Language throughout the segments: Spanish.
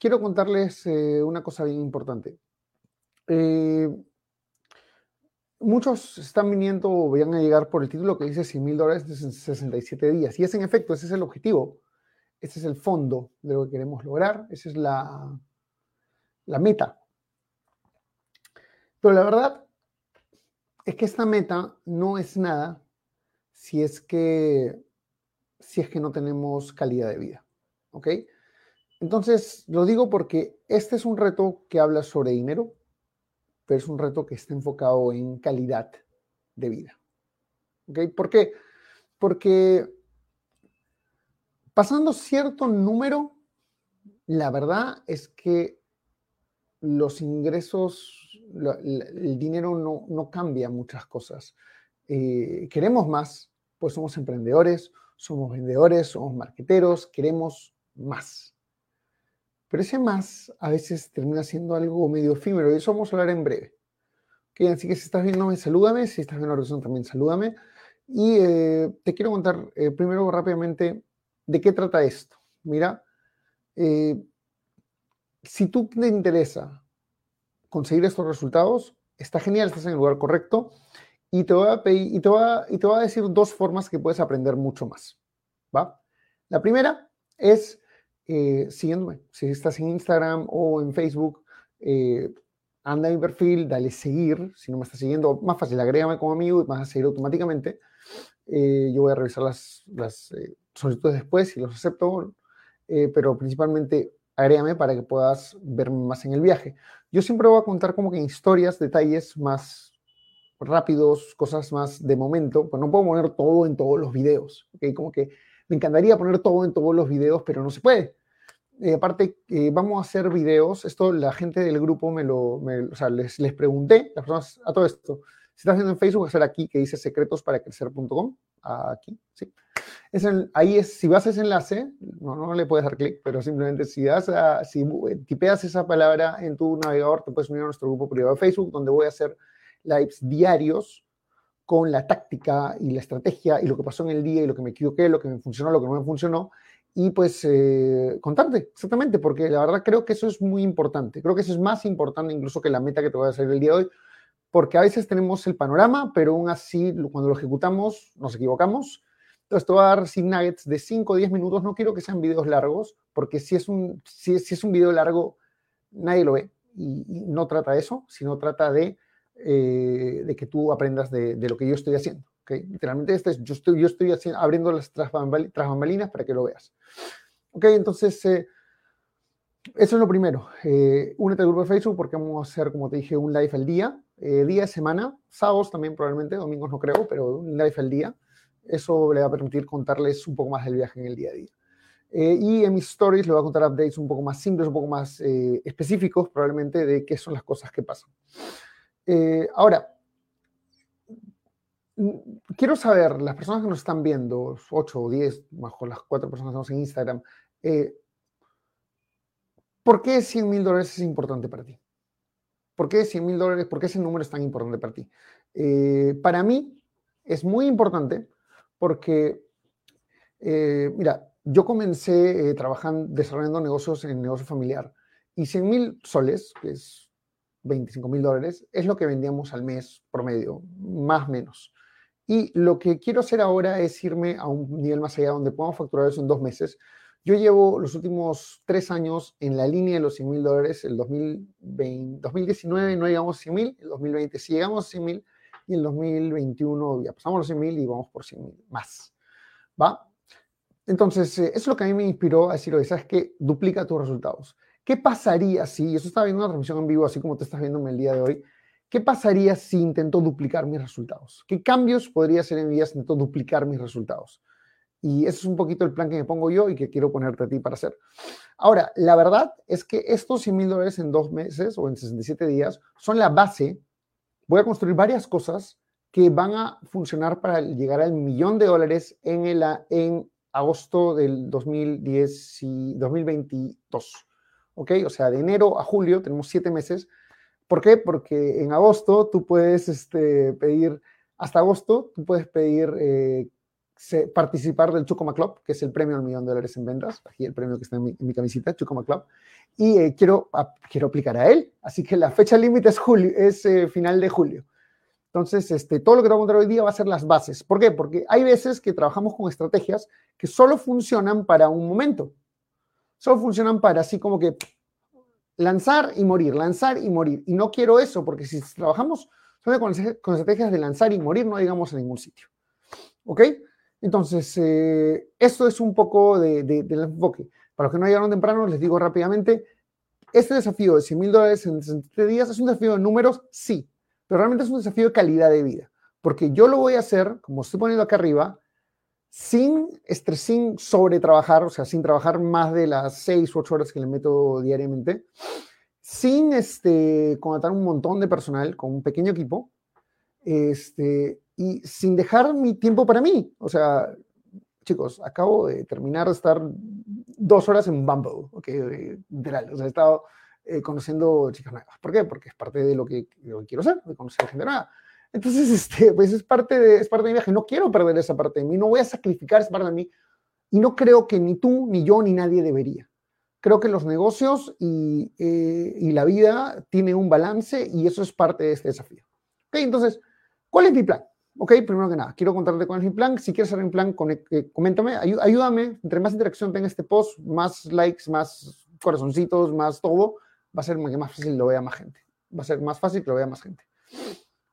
quiero contarles eh, una cosa bien importante. Eh, muchos están viniendo o van a llegar por el título que dice 100 mil dólares en 67 días. Y es en efecto, ese es el objetivo. Ese es el fondo de lo que queremos lograr. Esa es la, la meta. Pero la verdad es que esta meta no es nada si es que, si es que no tenemos calidad de vida. ¿Ok? Entonces, lo digo porque este es un reto que habla sobre dinero, pero es un reto que está enfocado en calidad de vida. ¿Ok? ¿Por qué? Porque pasando cierto número, la verdad es que los ingresos, el dinero no, cambia muchas cosas. Eh, queremos más, pues somos emprendedores, somos vendedores, somos marqueteros, queremos más. Pero ese más a veces termina siendo algo medio efímero y eso vamos a hablar en breve. así que si estás viéndome, salúdame. Si estás viendo la reunión, también salúdame. Y eh, te quiero contar eh, primero rápidamente de qué trata esto. Mira, eh, si tú te interesa conseguir estos resultados, está genial, estás en el lugar correcto. Y te voy a, y te voy y te voy a decir dos formas que puedes aprender mucho más. ¿Va? La primera es eh, siguiéndome. Si estás en Instagram o en Facebook, eh, anda a mi perfil, dale seguir. Si no me estás siguiendo, más fácil, agrégame como amigo y vas a seguir automáticamente. Eh, yo voy a revisar las, las solicitudes después y los acepto, pero principalmente agrégame para que puedas verme más en el viaje. Yo siempre voy a contar como que historias, detalles más rápidos, cosas más de momento, pues no puedo poner todo en todos los videos, ¿ok? Como que me encantaría poner todo en todos los videos, pero no se puede. Aparte, eh, vamos a hacer videos. Esto la gente del grupo me lo, o sea, les, les pregunté, las personas, a todo esto. Si estás viendo en Facebook, ser aquí que dice secretos para crecer.com. Aquí, sí. Es ahí es, si vas a ese enlace, no, no le puedes dar clic, pero simplemente si, das a, si eh, tipeas esa palabra en tu navegador, te puedes unir a nuestro grupo privado de Facebook, donde voy a hacer lives diarios con la táctica y la estrategia y lo que pasó en el día y lo que me equivoqué, lo que me funcionó, lo que no me funcionó y pues eh, contarte exactamente, porque la verdad creo que eso es muy importante. Creo que eso es más importante incluso que la meta que te voy a hacer el día de hoy, porque a veces tenemos el panorama, pero aún así cuando lo ejecutamos nos equivocamos. Entonces te voy a dar sin nuggets de 5 o 10 minutos. No quiero que sean videos largos, porque si es un, si, es un video largo, nadie lo ve. Y, no trata de eso, sino trata de, eh, de que tú aprendas de, de lo que yo estoy haciendo. Literalmente este yo estoy, yo estoy abriendo las tras, bambalinas para que lo veas. Ok, entonces eh, eso es lo primero. Eh, únete al grupo de Facebook porque vamos a hacer, como te dije, un live al día, eh, día de semana, sábados también probablemente, domingos no creo, pero un live al día. Eso le va a permitir contarles un poco más del viaje en el día a día. y en mis stories le voy a contar updates un poco más simples, un poco más específicos probablemente de qué son las cosas que pasan. ahora, quiero saber, las personas que nos están viendo, 8 o 10, bajo las cuatro personas que estamos en Instagram, eh, ¿por qué 100 mil dólares es importante para ti? ¿Por qué 100 mil dólares, por qué ese número es tan importante para ti? Eh, para mí es muy importante porque, eh, mira, yo comencé trabajando, desarrollando negocios en negocio familiar y 100 mil soles, que es 25 mil dólares, es lo que vendíamos al mes promedio, más o menos. Y lo que quiero hacer ahora es irme a un nivel más allá donde podamos facturar eso en dos meses. Yo llevo los últimos tres años en la línea de los 100 mil dólares. El 2020, 2019 no llegamos a 100 mil, el 2020 sí llegamos a 100 mil y el 2021 ya pasamos los 100 mil y vamos por 100 mil más. ¿Va? Entonces, eh, eso es lo que a mí me inspiró a decir, ¿sabes qué? Duplica tus resultados. ¿Qué pasaría si, eso estaba viendo una transmisión en vivo, así como te estás viendo el día de hoy, ¿Qué pasaría si intento duplicar mis resultados? ¿Qué cambios podría hacer en mi vida si intento duplicar mis resultados? Y ese es un poquito el plan que me pongo yo y que quiero ponerte a ti para hacer. Ahora, la verdad es que estos 100 mil dólares en dos meses o en 67 días son la base. Voy a construir varias cosas que van a funcionar para llegar al millón de dólares en, el, en agosto del 2010 y 2022. ¿Ok? O sea, de enero a julio tenemos siete meses. ¿Por qué? Porque en agosto tú puedes este, pedir, hasta agosto, tú puedes pedir eh, participar del Chucoma Club, que es el premio al millón de dólares en ventas. Aquí el premio que está en mi, camiseta, Chucoma Club. Y eh, quiero, quiero aplicar a él. Así que la fecha límite es, eh, final de julio. Entonces, este, todo lo que te voy a contar hoy día va a ser las bases. ¿Por qué? Porque hay veces que trabajamos con estrategias que solo funcionan para un momento. Solo funcionan para así como que lanzar y morir, lanzar y morir. Y no quiero eso, porque si trabajamos solo con, estrategias de lanzar y morir, no llegamos a ningún sitio. ¿Ok? Entonces, eh, esto es un poco del enfoque. Para los que no llegaron temprano, les digo rápidamente, este desafío de 100 mil dólares en 67 días es un desafío de números, sí, pero realmente es un desafío de calidad de vida, porque yo lo voy a hacer, como estoy poniendo acá arriba, sin estrés, sin sobre trabajar, o sea, sin trabajar más de las seis u ocho horas que le meto diariamente, sin este, contratar un montón de personal, con un pequeño equipo, este, y sin dejar mi tiempo para mí. O sea, chicos, acabo de terminar de estar dos horas en Bumble, ok, literal, o sea, he estado eh, conociendo chicas nuevas. ¿Por qué? Porque es parte de lo que, quiero hacer, de conocer gente nueva. Entonces, este, pues es parte, de, es parte de mi viaje. No quiero perder esa parte de mí, no voy a sacrificar esa parte de mí. Y no creo que ni tú, ni yo, ni nadie debería. Creo que los negocios y, eh, y la vida tienen un balance y eso es parte de este desafío. Ok, entonces, ¿cuál es mi plan? Ok, primero que nada, quiero contarte cuál es mi plan. Si quieres hacer un plan, eh, coméntame, ayúdame. Entre más interacción tenga este post, más likes, más corazoncitos, más todo, va a ser que más fácil lo vea más gente. Va a ser más fácil que lo vea más gente.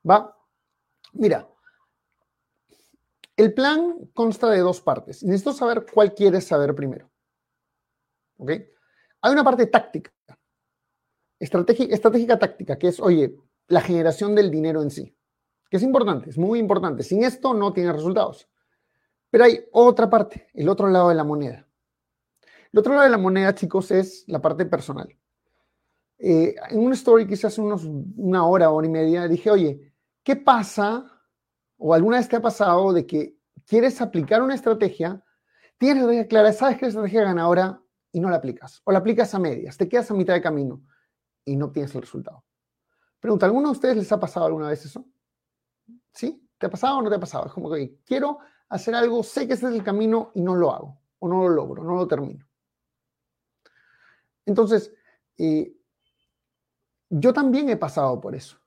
Va. Mira, el plan consta de dos partes. Necesito saber cuál quieres saber primero. ¿Ok? Hay una parte táctica, estratégica, estratégica táctica, que es, oye, la generación del dinero en sí, que es importante, es muy importante. Sin esto no tiene resultados. Pero hay otra parte, el otro lado de la moneda. El otro lado de la moneda, chicos, es la parte personal. Eh, en una story hace unos, una hora, hora y media, dije, oye, ¿qué pasa? O alguna vez te ha pasado de que quieres aplicar una estrategia, tienes la estrategia clara, sabes que la estrategia ganadora y no la aplicas. O la aplicas a medias, te quedas a mitad de camino y no obtienes el resultado. Pregunta, ¿alguno de ustedes les ha pasado alguna vez eso? ¿Sí? ¿Te ha pasado o no te ha pasado? Es como que quiero hacer algo, sé que ese es el camino y no lo hago, o no lo logro, no lo termino. Entonces, eh, yo también he pasado por eso.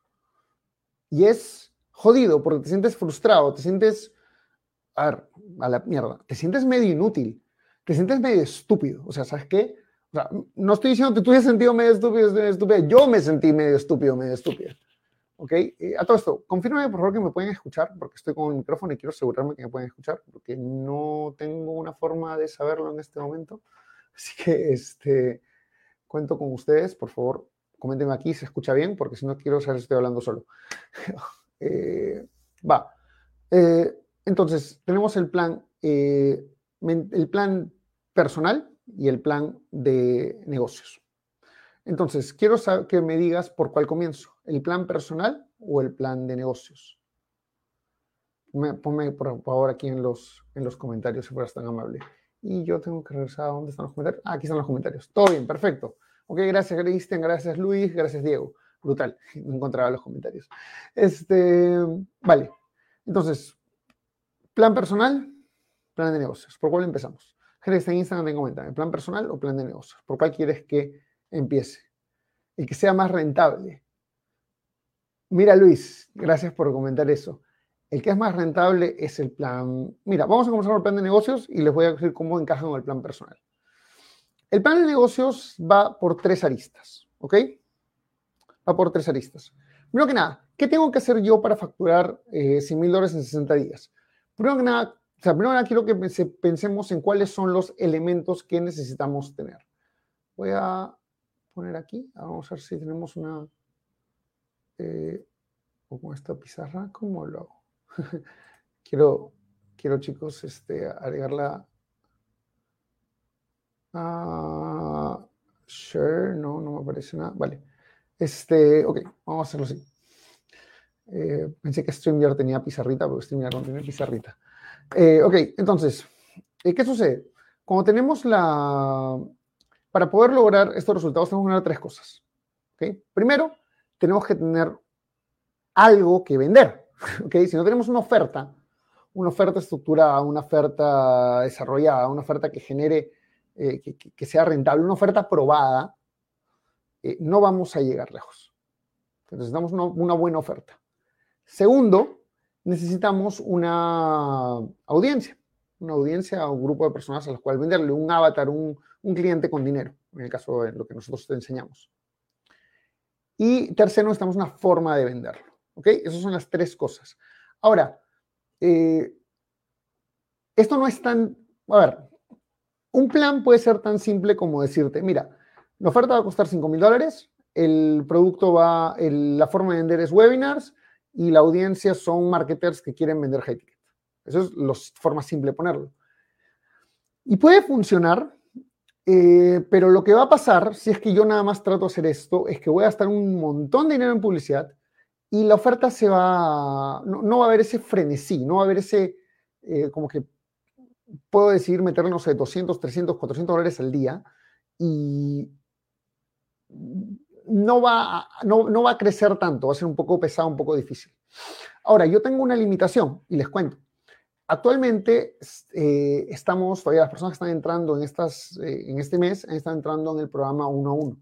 Y es jodido porque te sientes frustrado, te sientes, a ver, a la mierda, te sientes medio inútil, te sientes medio estúpido. O sea, ¿sabes qué? O sea, no estoy diciendo que tú hayas sentido medio estúpido, medio estúpido. Yo me sentí medio estúpido, medio estúpido. ¿Ok? Eh, a todo esto, confírmame por favor que me pueden escuchar, porque estoy con el micrófono y quiero asegurarme que me pueden escuchar, porque no tengo una forma de saberlo en este momento. Así que, este, cuento con ustedes, por favor, coméntenme aquí si se escucha bien, porque si no quiero saber si estoy hablando solo. Eh, va. Eh, entonces, tenemos el plan, eh, el plan personal y el plan de negocios. Entonces, quiero saber que me digas por cuál comienzo, el plan personal o el plan de negocios. Ponme, por favor aquí en los, en los comentarios si fueras tan amable. Y yo tengo que regresar a dónde están los comentarios. Ah, aquí están los comentarios. Todo bien, perfecto. Ok, gracias Cristian, gracias Luis, gracias Diego. Brutal, no encontraba los comentarios. Este, vale, entonces, plan personal, plan de negocios. ¿Por cuál empezamos? Gente en Instagram te comenta, ¿plan personal o plan de negocios? ¿Por cuál quieres que empiece? El que sea más rentable. Mira Luis, gracias por comentar eso. El que es más rentable es el plan. Mira, vamos a comenzar por el plan de negocios y les voy a decir cómo encaja con el plan personal. El plan de negocios va por tres aristas, ¿ok? Va por tres aristas. Primero que nada, ¿qué tengo que hacer yo para facturar eh, 100 mil dólares en 60 días? Primero que nada, o sea, primero que nada quiero que pensemos en cuáles son los elementos que necesitamos tener. Voy a poner aquí, vamos a ver si tenemos una... Eh, con esta pizarra, ¿cómo lo hago? quiero, quiero chicos este, agregarla a share, no, no me aparece nada, vale. Este, ok, vamos a hacerlo así. Eh, pensé que StreamYard tenía pizarrita, pero StreamYard no tiene pizarrita. Eh, ok, entonces, eh, ¿qué sucede? Cuando tenemos la... Para poder lograr estos resultados tenemos que lograr tres cosas. ¿okay? Primero, tenemos que tener algo que vender. ¿okay? Si no tenemos una oferta, una oferta estructurada, una oferta desarrollada, una oferta que genere, que, sea rentable, una oferta probada, no vamos a llegar lejos. Necesitamos una buena oferta. Segundo, necesitamos una audiencia, una audiencia o un grupo de personas a las cuales venderle, un avatar, un, cliente con dinero, en el caso de lo que nosotros te enseñamos. Y tercero, necesitamos una forma de venderlo. ¿Ok? Esas son las tres cosas. Ahora, eh, esto no es tan... A ver, un plan puede ser tan simple como decirte, mira, la oferta va a costar 5 mil dólares, el producto va, la forma de vender es webinars, y la audiencia son marketers que quieren vender high ticket. Eso es la forma simple de ponerlo. Y puede funcionar, eh, pero lo que va a pasar, si es que yo nada más trato de hacer esto, es que voy a gastar un montón de dinero en publicidad y la oferta se va, no, va a haber ese frenesí, no va a haber ese, eh, como que puedo decidir meternos de 200, 300, 400 dólares al día y no va, no, va a crecer tanto, va a ser un poco pesado, un poco difícil. Ahora, yo tengo una limitación y les cuento. Actualmente eh, estamos, todavía las personas que están entrando en, estas, eh, en este mes están entrando en el programa 1 a 1,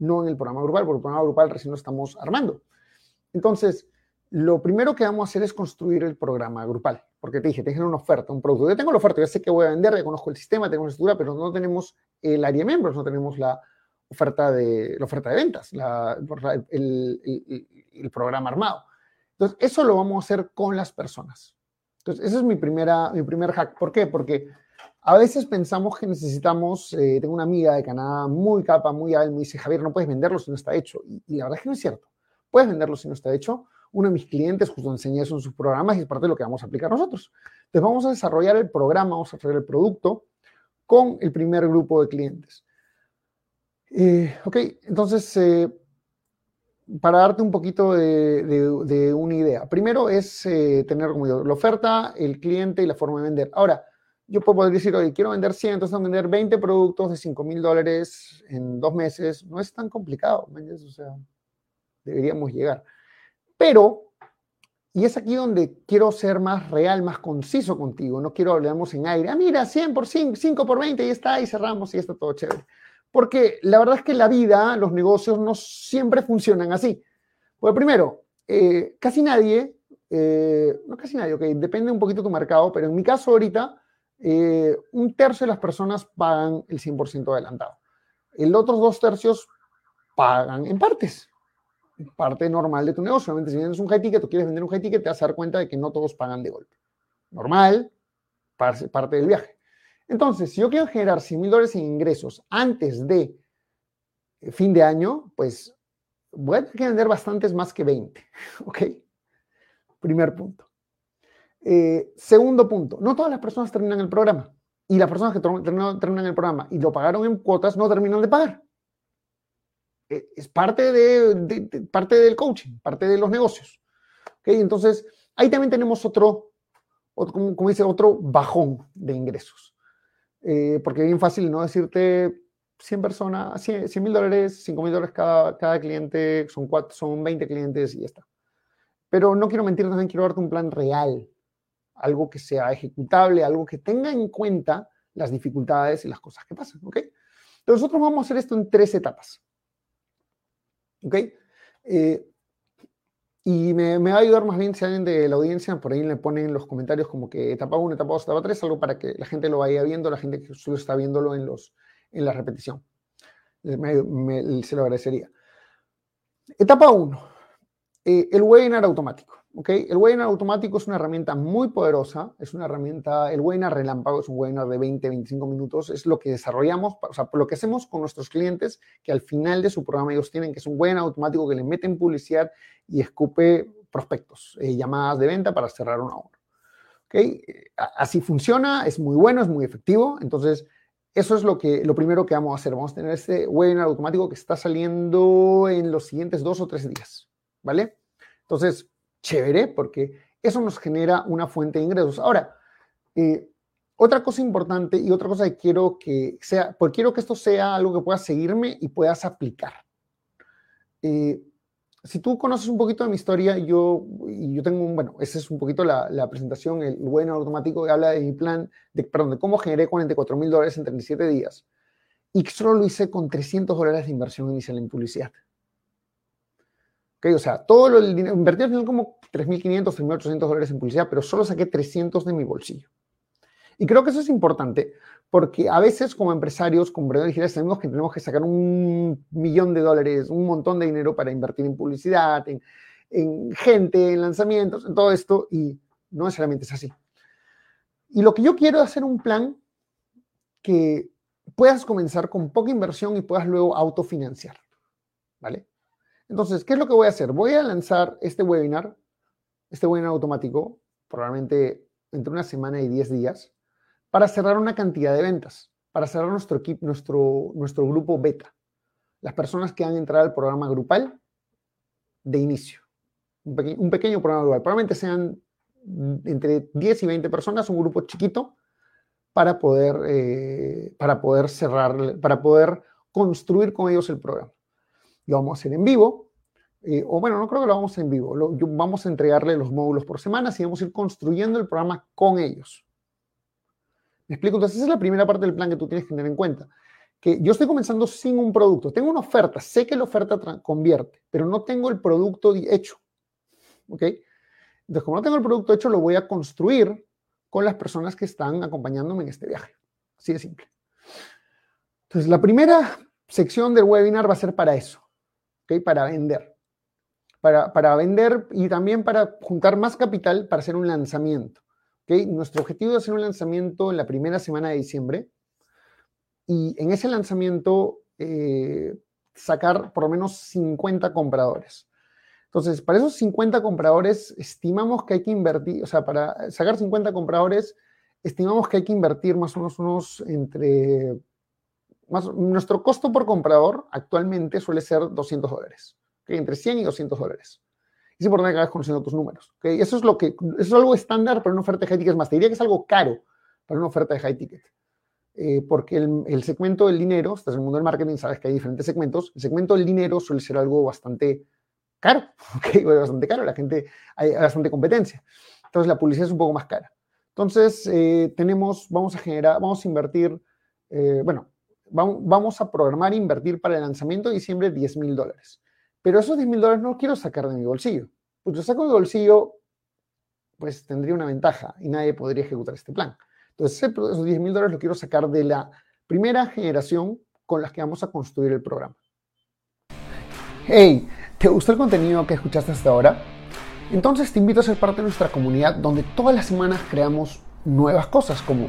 no en el programa grupal, porque el programa grupal recién lo estamos armando. Entonces, lo primero que vamos a hacer es construir el programa grupal, porque te dije, tienes una oferta, un producto. Yo tengo la oferta, ya sé que voy a vender, ya conozco el sistema, tengo la estructura, pero no tenemos el área de miembros, no tenemos la, oferta de, la oferta de ventas, el, programa armado. Entonces, eso lo vamos a hacer con las personas. Entonces, ese es mi, primera, mi primer hack. ¿Por qué? Porque a veces pensamos que necesitamos, eh, tengo una amiga de Canadá muy capa, muy hábil, me dice, Javier, no puedes venderlo si no está hecho. Y, la verdad es que no es cierto. Puedes venderlo si no está hecho. Uno de mis clientes justo enseña eso en sus programas y es parte de lo que vamos a aplicar nosotros. Entonces, vamos a desarrollar el programa, vamos a hacer el producto con el primer grupo de clientes. Eh, ok, entonces, eh, para darte un poquito de, una idea. Primero es eh, tener como yo, la oferta, el cliente y la forma de vender. Ahora, yo puedo decir, oye, quiero vender 100, entonces vender 20 productos de 5 mil dólares en dos meses. No es tan complicado, O sea, deberíamos llegar. Pero, y es aquí donde quiero ser más real, más conciso contigo. No quiero hablarnos en aire. Ah, mira, 100 por 5, 5 por 20, y está, y cerramos, y está todo chévere. Porque la verdad es que la vida, los negocios no siempre funcionan así. Pues primero, eh, casi nadie, eh, no casi nadie, ok, depende un poquito de tu mercado, pero en mi caso ahorita, eh, un tercio de las personas pagan el 100% adelantado. El otros dos tercios pagan en partes. Parte normal de tu negocio. Obviamente, si vendes un high ticket o quieres vender un high ticket, te vas a dar cuenta de que no todos pagan de golpe. Normal, parte del viaje. Entonces, si yo quiero generar 100 mil dólares en ingresos antes de eh, fin de año, pues voy a tener que vender bastantes más que 20. ¿Ok? Primer punto. Eh, segundo punto, no todas las personas terminan el programa. Y las personas que terminan, el programa y lo pagaron en cuotas no terminan de pagar. Eh, es parte, de, parte del coaching, parte de los negocios. ¿Ok? Entonces, ahí también tenemos otro, como, como dice, otro bajón de ingresos. Eh, porque es bien fácil no decirte 100 personas, 100 mil dólares, 5 mil dólares cada, cada cliente, son, cuatro, son 20 clientes y ya está. Pero no quiero mentir, también quiero darte un plan real, algo que sea ejecutable, algo que tenga en cuenta las dificultades y las cosas que pasan, ¿ok? Entonces nosotros vamos a hacer esto en tres etapas, ¿ok? Eh, y me, va a ayudar más bien si alguien de la audiencia por ahí le pone en los comentarios como que etapa 1, etapa 2, etapa 3, algo para que la gente lo vaya viendo, la gente que solo está viéndolo en, los, en la repetición. se lo agradecería. Etapa 1, eh, el webinar automático. El webinar automático es una herramienta muy poderosa, es una herramienta, el webinar relámpago es un webinar de 20, 25 minutos, es lo que desarrollamos, o sea, lo que hacemos con nuestros clientes, que al final de su programa ellos tienen, que es un webinar automático que le meten publicidad y escupe prospectos, eh, llamadas de venta para cerrar una hora. Así funciona, es muy bueno, es muy efectivo. Entonces, eso es lo, que, lo primero que vamos a hacer. Vamos a tener este webinar automático que está saliendo en los siguientes dos o tres días, ¿vale? Entonces, chévere, porque eso nos genera una fuente de ingresos. Ahora, eh, otra cosa importante y otra cosa que quiero que sea, porque quiero que esto sea algo que puedas seguirme y puedas aplicar. Eh, si tú conoces un poquito de mi historia, yo, yo tengo un, bueno, esa es un poquito la, la presentación, el bueno automático que habla de mi plan, de, perdón, de cómo generé 44 mil dólares en 37 días. Y solo lo hice con 300 dólares de inversión inicial en publicidad. Okay, o sea, todo lo, el dinero, invertí al final como 3.500, 3.800 dólares en publicidad, pero solo saqué 300 de mi bolsillo. Y creo que eso es importante porque a veces como empresarios, como emprendedores sabemos que tenemos que sacar un millón de dólares, un montón de dinero para invertir en publicidad, en, en gente, en lanzamientos, en todo esto, y no necesariamente es así. Y lo que yo quiero es hacer un plan que puedas comenzar con poca inversión y puedas luego autofinanciar, ¿vale? Entonces, ¿qué es lo que voy a hacer? Voy a lanzar este webinar, este webinar automático, probablemente entre una semana y 10 días, para cerrar una cantidad de ventas, para cerrar nuestro equipo, nuestro, nuestro grupo beta, las personas que han entrado al programa grupal de inicio, un, pequeño programa grupal, probablemente sean entre 10 y 20 personas, un grupo chiquito, para poder, eh, para poder cerrar, para poder construir con ellos el programa. Lo vamos a hacer en vivo, eh, o bueno, no creo que lo vamos a hacer en vivo, vamos a entregarle los módulos por semana y vamos a ir construyendo el programa con ellos. ¿Me explico? Entonces, esa es la primera parte del plan que tú tienes que tener en cuenta. Que yo estoy comenzando sin un producto. Tengo una oferta, sé que la oferta convierte, pero no tengo el producto hecho. ¿Ok? Entonces, como no tengo el producto hecho, lo voy a construir con las personas que están acompañándome en este viaje. Así de simple. Entonces, la primera sección del webinar va a ser para eso, ¿ok? Para vender. Para, para vender y también para juntar más capital para hacer un lanzamiento. Nuestro objetivo es hacer un lanzamiento en la primera semana de diciembre y en ese lanzamiento eh, sacar por lo menos 50 compradores. Entonces, para esos 50 compradores, estimamos que hay que invertir, o sea, para sacar 50 compradores, estimamos que hay que invertir más o menos unos entre... Más, nuestro costo por comprador actualmente suele ser 200 dólares, entre 100 y 200 dólares es importante que vayas conociendo tus números. ¿okay? Eso, es lo que, eso es algo estándar para una oferta de high ticket. Es más, te diría que es algo caro para una oferta de high ticket. Eh, porque el, el, segmento del dinero, estás en el mundo del marketing, sabes que hay diferentes segmentos. El segmento del dinero suele ser algo bastante caro, ¿okay? bastante caro. La gente, hay bastante competencia. Entonces, la publicidad es un poco más cara. Entonces, eh, tenemos, vamos a generar, vamos a invertir, eh, bueno, vamos, a programar invertir para el lanzamiento de diciembre 10 mil dólares. Pero esos 10 mil dólares no los quiero sacar de mi bolsillo. Pues yo saco de bolsillo, pues tendría una ventaja y nadie podría ejecutar este plan. Entonces, esos 10 mil dólares los quiero sacar de la primera generación con las que vamos a construir el programa. Hey, ¿te gustó el contenido que escuchaste hasta ahora? Entonces te invito a ser parte de nuestra comunidad donde todas las semanas creamos nuevas cosas como